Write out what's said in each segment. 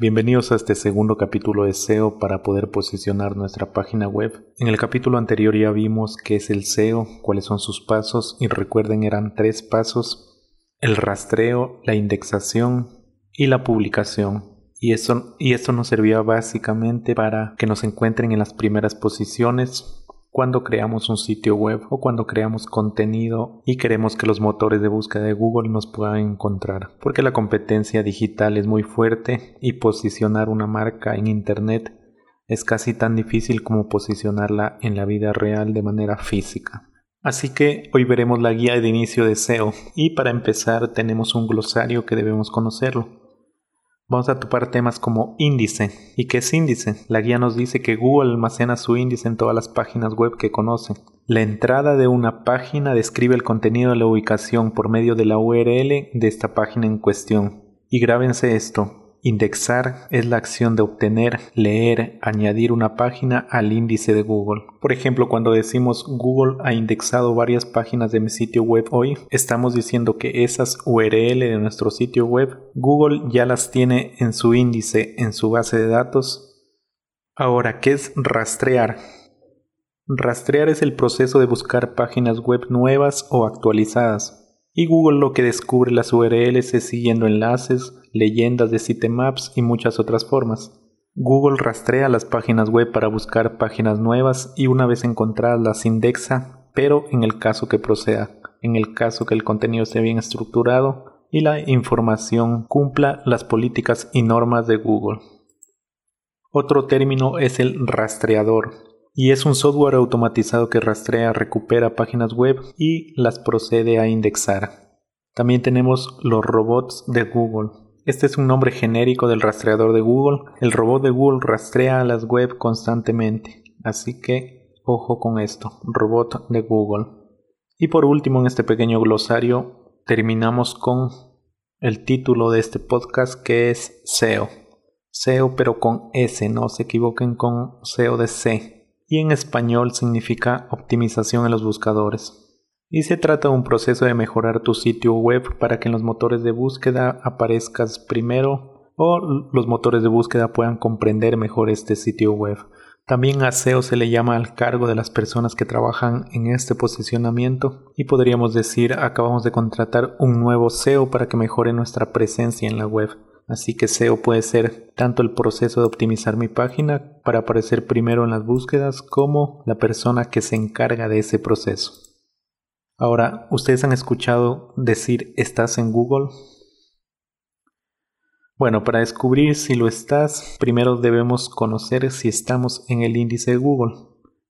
Bienvenidos a este segundo capítulo de SEO para poder posicionar nuestra página web. En el capítulo anterior ya vimos qué es el SEO, cuáles son sus pasos y recuerden eran tres pasos, el rastreo, la indexación y la publicación. Y, eso, y esto nos servía básicamente para que nos encuentren en las primeras posiciones cuando creamos un sitio web o cuando creamos contenido y queremos que los motores de búsqueda de Google nos puedan encontrar. Porque la competencia digital es muy fuerte y posicionar una marca en Internet es casi tan difícil como posicionarla en la vida real de manera física. Así que hoy veremos la guía de inicio de SEO y para empezar tenemos un glosario que debemos conocerlo. Vamos a topar temas como índice. ¿Y qué es índice? La guía nos dice que Google almacena su índice en todas las páginas web que conoce. La entrada de una página describe el contenido de la ubicación por medio de la URL de esta página en cuestión. Y grábense esto, Indexar es la acción de obtener, leer, añadir una página al índice de Google. Por ejemplo, cuando decimos Google ha indexado varias páginas de mi sitio web hoy, estamos diciendo que esas URL de nuestro sitio web, Google ya las tiene en su índice, en su base de datos. Ahora, ¿qué es rastrear? Rastrear es el proceso de buscar páginas web nuevas o actualizadas. Y Google lo que descubre las URLs es siguiendo enlaces, leyendas de sitemaps y muchas otras formas. Google rastrea las páginas web para buscar páginas nuevas y una vez encontradas las indexa, pero en el caso que proceda, en el caso que el contenido esté bien estructurado y la información cumpla las políticas y normas de Google. Otro término es el rastreador, y es un software automatizado que rastrea, recupera páginas web y las procede a indexar. También tenemos los robots de Google. Este es un nombre genérico del rastreador de Google. El robot de Google rastrea las web constantemente. Así que ojo con esto, robot de Google. Y por último en este pequeño glosario terminamos con el título de este podcast que es SEO. SEO pero con S, no se equivoquen con SEO de C. Y en español significa optimización en los buscadores y se trata de un proceso de mejorar tu sitio web para que en los motores de búsqueda aparezcas primero o los motores de búsqueda puedan comprender mejor este sitio web. También a SEO se le llama al cargo de las personas que trabajan en este posicionamiento y podríamos decir acabamos de contratar un nuevo SEO para que mejore nuestra presencia en la web. Así que SEO puede ser tanto el proceso de optimizar mi página para aparecer primero en las búsquedas como la persona que se encarga de ese proceso. Ahora, ¿ustedes han escuchado decir estás en Google? Bueno, para descubrir si lo estás, primero debemos conocer si estamos en el índice de Google.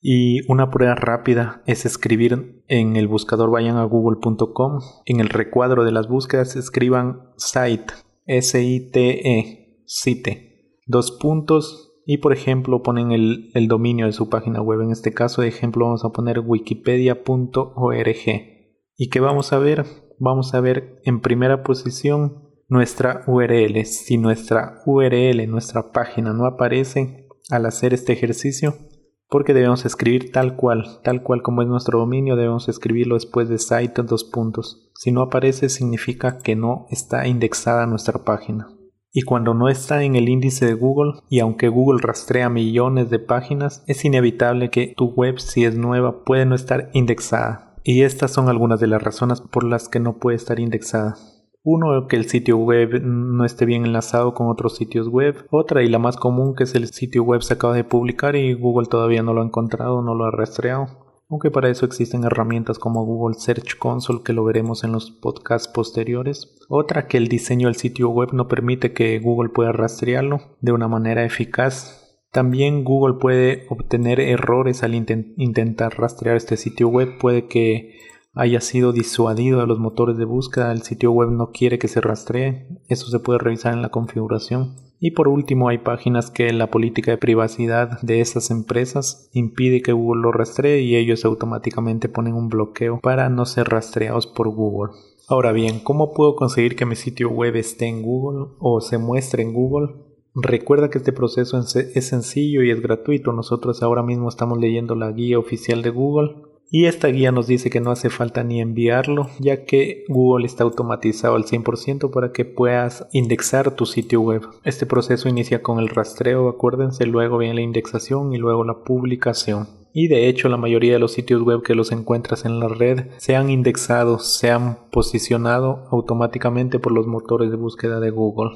Y una prueba rápida es escribir en el buscador, vayan a google.com, en el recuadro de las búsquedas escriban site, S-I-T-E, site, dos puntos, y por ejemplo ponen el, dominio de su página web. En este caso de ejemplo vamos a poner wikipedia.org. ¿Y qué vamos a ver? Vamos a ver en primera posición nuestra URL. Si nuestra URL, nuestra página no aparece al hacer este ejercicio, porque debemos escribir tal cual, tal cual como es nuestro dominio, debemos escribirlo después de site puntos. Si no aparece significa que no está indexada nuestra página y cuando no está en el índice de Google y aunque Google rastrea millones de páginas, es inevitable que tu web si es nueva puede no estar indexada. Y estas son algunas de las razones por las que no puede estar indexada. Uno, que el sitio web no esté bien enlazado con otros sitios web. Otra, y la más común, que es el sitio web se acaba de publicar y Google todavía no lo ha encontrado, no lo ha rastreado aunque para eso existen herramientas como Google Search Console que lo veremos en los podcasts posteriores. Otra que el diseño del sitio web no permite que Google pueda rastrearlo de una manera eficaz. También Google puede obtener errores al intentar rastrear este sitio web, puede que haya sido disuadido de los motores de búsqueda, el sitio web no quiere que se rastree, eso se puede revisar en la configuración. Y por último hay páginas que la política de privacidad de esas empresas impide que Google lo rastree y ellos automáticamente ponen un bloqueo para no ser rastreados por Google. Ahora bien, ¿cómo puedo conseguir que mi sitio web esté en Google o se muestre en Google? Recuerda que este proceso es sencillo y es gratuito. Nosotros ahora mismo estamos leyendo la guía oficial de Google Y esta guía nos dice que no hace falta ni enviarlo, ya que Google está automatizado al 100% para que puedas indexar tu sitio web. Este proceso inicia con el rastreo, acuérdense, luego viene la indexación y luego la publicación. Y de hecho la mayoría de los sitios web que los encuentras en la red se han indexado, se han posicionado automáticamente por los motores de búsqueda de Google.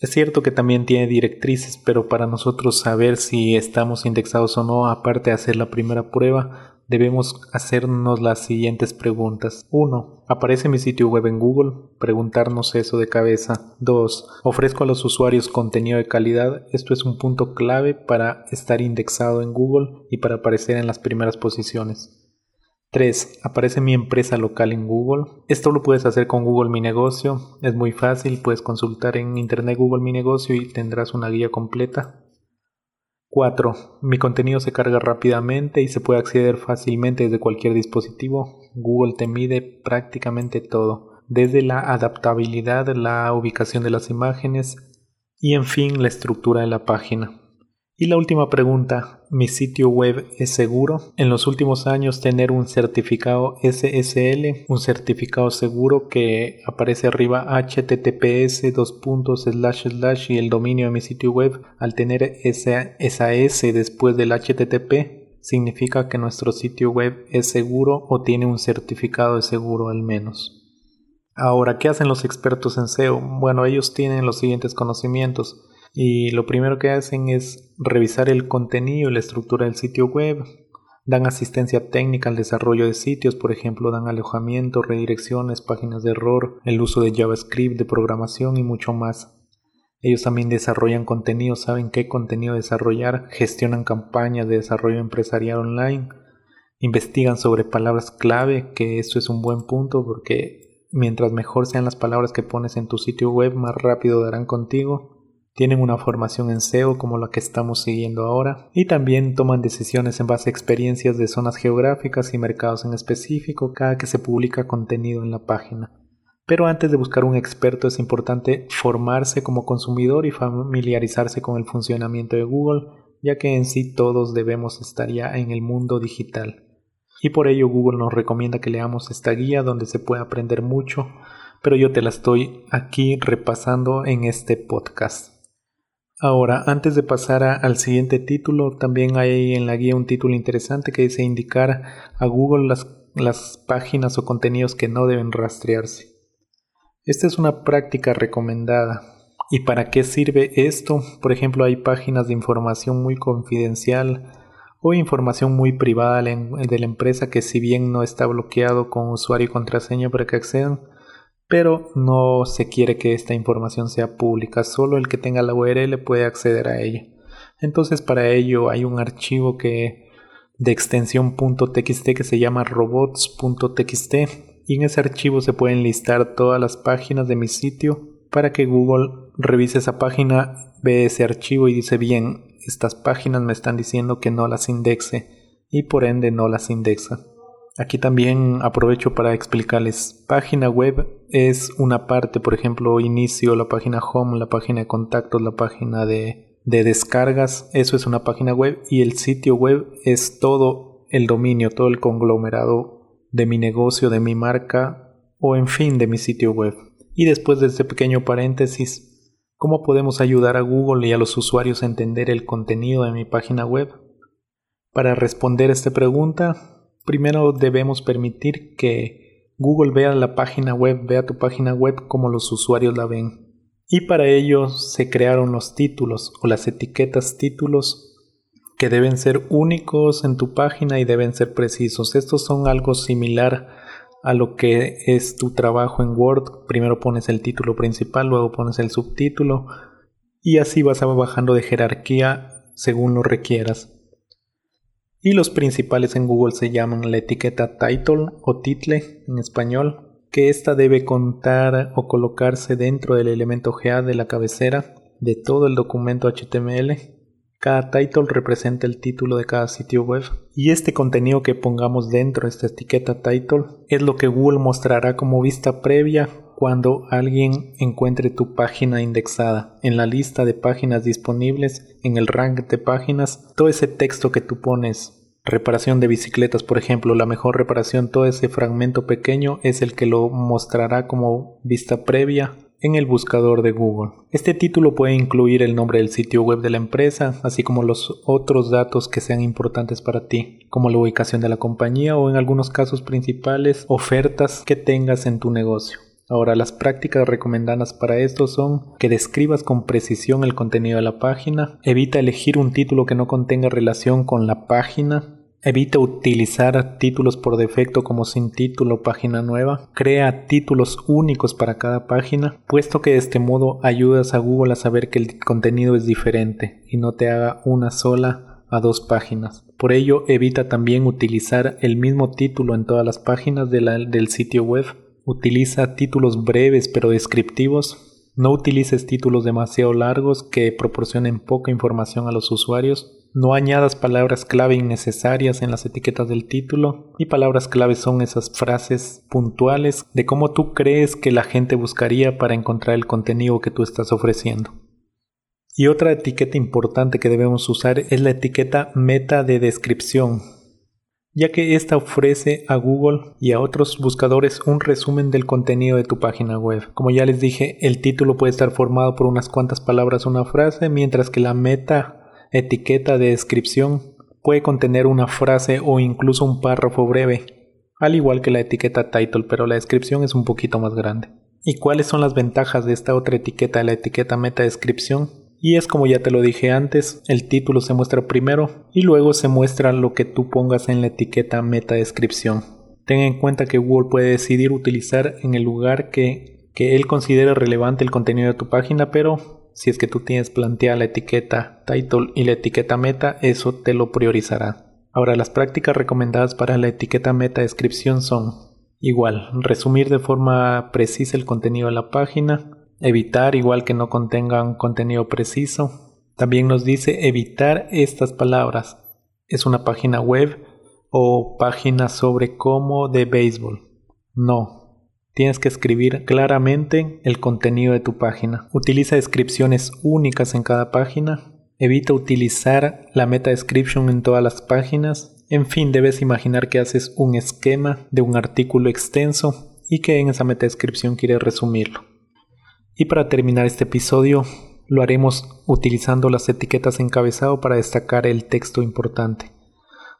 Es cierto que también tiene directrices, pero para nosotros saber si estamos indexados o no, aparte de hacer la primera prueba, debemos hacernos las siguientes preguntas. 1. ¿Aparece mi sitio web en Google? Preguntarnos eso de cabeza. 2. ¿Ofrezco a los usuarios contenido de calidad? Esto es un punto clave para estar indexado en Google y para aparecer en las primeras posiciones. 3. ¿Aparece mi empresa local en Google? Esto lo puedes hacer con Google Mi Negocio. Es muy fácil, puedes consultar en Internet Google Mi Negocio y tendrás una guía completa. 4. Mi contenido se carga rápidamente y se puede acceder fácilmente desde cualquier dispositivo. Google te mide prácticamente todo, desde la adaptabilidad, la ubicación de las imágenes y en fin la estructura de la página. Y la última pregunta, ¿mi sitio web es seguro? En los últimos años tener un certificado SSL, un certificado seguro que aparece arriba https dos puntos slash slash y el dominio de mi sitio web, al tener esa, esa S después del HTTP, significa que nuestro sitio web es seguro o tiene un certificado de seguro al menos. Ahora, ¿qué hacen los expertos en SEO? Bueno, ellos tienen los siguientes conocimientos y lo primero que hacen es revisar el contenido y la estructura del sitio web. Dan asistencia técnica al desarrollo de sitios, por ejemplo, dan alojamiento, redirecciones, páginas de error, el uso de JavaScript, de programación y mucho más. Ellos también desarrollan contenido, saben qué contenido desarrollar, gestionan campañas de desarrollo empresarial online, investigan sobre palabras clave, que esto es un buen punto porque mientras mejor sean las palabras que pones en tu sitio web, más rápido darán contigo tienen una formación en SEO como la que estamos siguiendo ahora y también toman decisiones en base a experiencias de zonas geográficas y mercados en específico cada que se publica contenido en la página. Pero antes de buscar un experto es importante formarse como consumidor y familiarizarse con el funcionamiento de Google, ya que en sí todos debemos estar ya en el mundo digital. Y por ello Google nos recomienda que leamos esta guía donde se puede aprender mucho, pero yo te la estoy aquí repasando en este podcast. Ahora, antes de pasar al siguiente título, también hay en la guía un título interesante que dice indicar a Google las, las páginas o contenidos que no deben rastrearse. Esta es una práctica recomendada. ¿Y para qué sirve esto? Por ejemplo, hay páginas de información muy confidencial o información muy privada de la empresa que si bien no está bloqueado con usuario y contraseña para que accedan, pero no se quiere que esta información sea pública, solo el que tenga la URL puede acceder a ella. Entonces para ello hay un archivo que de extensión .txt que se llama robots.txt y en ese archivo se pueden listar todas las páginas de mi sitio para que Google revise esa página, ve ese archivo y dice bien, estas páginas me están diciendo que no las indexe y por ende no las indexa. Aquí también aprovecho para explicarles. Página web es una parte, por ejemplo, inicio, la página home, la página de contactos, la página de, de descargas. Eso es una página web y el sitio web es todo el dominio, todo el conglomerado de mi negocio, de mi marca o en fin de mi sitio web. Y después de este pequeño paréntesis, ¿cómo podemos ayudar a Google y a los usuarios a entender el contenido de mi página web? Para responder esta pregunta, primero debemos permitir que Google vea la página web, vea tu página web como los usuarios la ven. Y para ello se crearon los títulos o las etiquetas títulos que deben ser únicos en tu página y deben ser precisos. Estos son algo similar a lo que es tu trabajo en Word. Primero pones el título principal, luego pones el subtítulo y así vas bajando de jerarquía según lo requieras y los principales en Google se llaman la etiqueta title o title en español, que esta debe contar o colocarse dentro del elemento GA de la cabecera de todo el documento HTML. Cada title representa el título de cada sitio web y este contenido que pongamos dentro de esta etiqueta title es lo que Google mostrará como vista previa cuando alguien encuentre tu página indexada en la lista de páginas disponibles, en el rank de páginas, todo ese texto que tú pones reparación de bicicletas, por ejemplo, la mejor reparación, todo ese fragmento pequeño es el que lo mostrará como vista previa en el buscador de Google. Este título puede incluir el nombre del sitio web de la empresa, así como los otros datos que sean importantes para ti, como la ubicación de la compañía o en algunos casos principales ofertas que tengas en tu negocio. Ahora, las prácticas recomendadas para esto son que describas con precisión el contenido de la página, evita elegir un título que no contenga relación con la página, Evita utilizar títulos por defecto como sin título página nueva. Crea títulos únicos para cada página, puesto que de este modo ayudas a Google a saber que el contenido es diferente y no te haga una sola a dos páginas. Por ello, evita también utilizar el mismo título en todas las páginas del sitio web. Utiliza títulos breves pero descriptivos. No utilices títulos demasiado largos que proporcionen poca información a los usuarios no añadas palabras clave innecesarias en las etiquetas del título y palabras clave son esas frases puntuales de cómo tú crees que la gente buscaría para encontrar el contenido que tú estás ofreciendo. Y otra etiqueta importante que debemos usar es la etiqueta meta de descripción, ya que esta ofrece a Google y a otros buscadores un resumen del contenido de tu página web. Como ya les dije, el título puede estar formado por unas cuantas palabras o una frase, mientras que la meta etiqueta de descripción puede contener una frase o incluso un párrafo breve, al igual que la etiqueta title, pero la descripción es un poquito más grande. ¿Y cuáles son las ventajas de esta otra etiqueta, la etiqueta meta descripción? Y es como ya te lo dije antes, el título se muestra primero y luego se muestra lo que tú pongas en la etiqueta meta descripción. Ten en cuenta que Google puede decidir utilizar en el lugar que, que él considere relevante el contenido de tu página, pero si es que tú tienes planteada la etiqueta title y la etiqueta meta, eso te lo priorizará. Ahora, las prácticas recomendadas para la etiqueta meta descripción son igual, resumir de forma precisa el contenido de la página, evitar igual que no contengan contenido preciso. También nos dice evitar estas palabras. Es una página web o página sobre cómo de béisbol. No, Tienes que escribir claramente el contenido de tu página. Utiliza descripciones únicas en cada página. Evita utilizar la meta description en todas las páginas. En fin, debes imaginar que haces un esquema de un artículo extenso y que en esa meta descripción quieres resumirlo. Y para terminar este episodio, lo haremos utilizando las etiquetas encabezado para destacar el texto importante.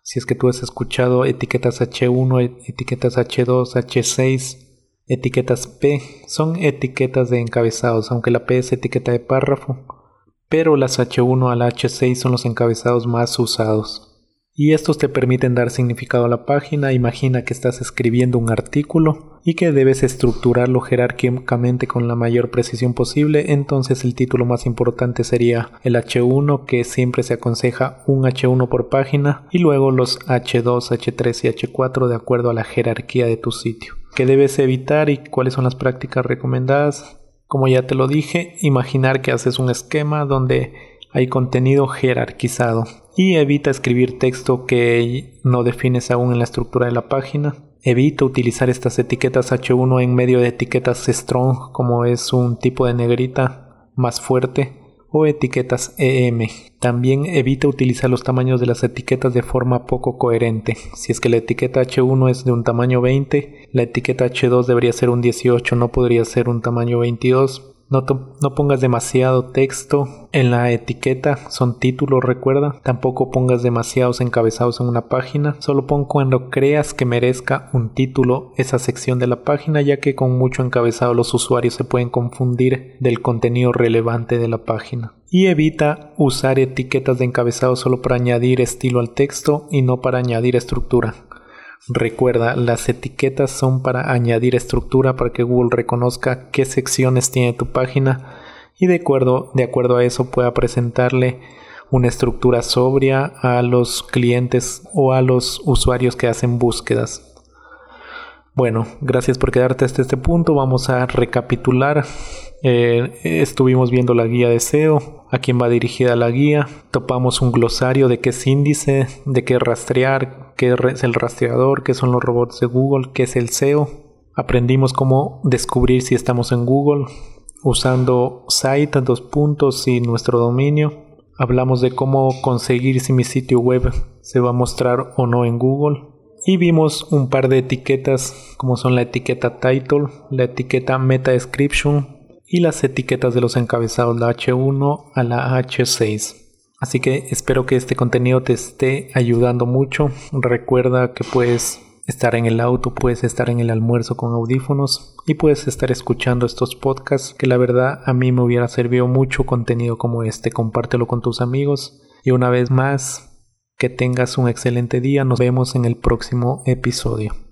Si es que tú has escuchado etiquetas H1, etiquetas H2, H6, Etiquetas P son etiquetas de encabezados, aunque la P es etiqueta de párrafo, pero las H1 a la H6 son los encabezados más usados. Y estos te permiten dar significado a la página. Imagina que estás escribiendo un artículo y que debes estructurarlo jerárquicamente con la mayor precisión posible. Entonces el título más importante sería el H1, que siempre se aconseja un H1 por página, y luego los H2, H3 y H4 de acuerdo a la jerarquía de tu sitio que debes evitar y cuáles son las prácticas recomendadas. Como ya te lo dije, imaginar que haces un esquema donde hay contenido jerarquizado y evita escribir texto que no defines aún en la estructura de la página. Evita utilizar estas etiquetas H1 en medio de etiquetas strong como es un tipo de negrita más fuerte o etiquetas EM. También evita utilizar los tamaños de las etiquetas de forma poco coherente. Si es que la etiqueta H1 es de un tamaño 20, la etiqueta H2 debería ser un 18, no podría ser un tamaño 22. No, pongas demasiado texto en la etiqueta, son títulos, recuerda. Tampoco pongas demasiados encabezados en una página. Solo pon cuando creas que merezca un título esa sección de la página, ya que con mucho encabezado los usuarios se pueden confundir del contenido relevante de la página. Y evita usar etiquetas de encabezado solo para añadir estilo al texto y no para añadir estructura. Recuerda, las etiquetas son para añadir estructura para que Google reconozca qué secciones tiene tu página y de acuerdo, de acuerdo a eso pueda presentarle una estructura sobria a los clientes o a los usuarios que hacen búsquedas. Bueno, gracias por quedarte hasta este punto. Vamos a recapitular. Eh, estuvimos viendo la guía de SEO, a quién va dirigida la guía, topamos un glosario de qué es índice, de qué rastrear, qué es el rastreador, qué son los robots de Google, qué es el SEO. Aprendimos cómo descubrir si estamos en Google usando site, dos puntos y nuestro dominio. hablamos de cómo conseguir si mi sitio web se va a mostrar o no en Google. Y vimos un par de etiquetas como son la etiqueta title, la etiqueta meta description y las etiquetas de los encabezados, la H1 a la H6. Así que espero que este contenido te esté ayudando mucho. Recuerda que puedes estar en el auto, puedes estar en el almuerzo con audífonos y puedes estar escuchando estos podcasts que la verdad a mí me hubiera servido mucho contenido como este. Compártelo con tus amigos y una vez más que tengas un excelente día. Nos vemos en el próximo episodio.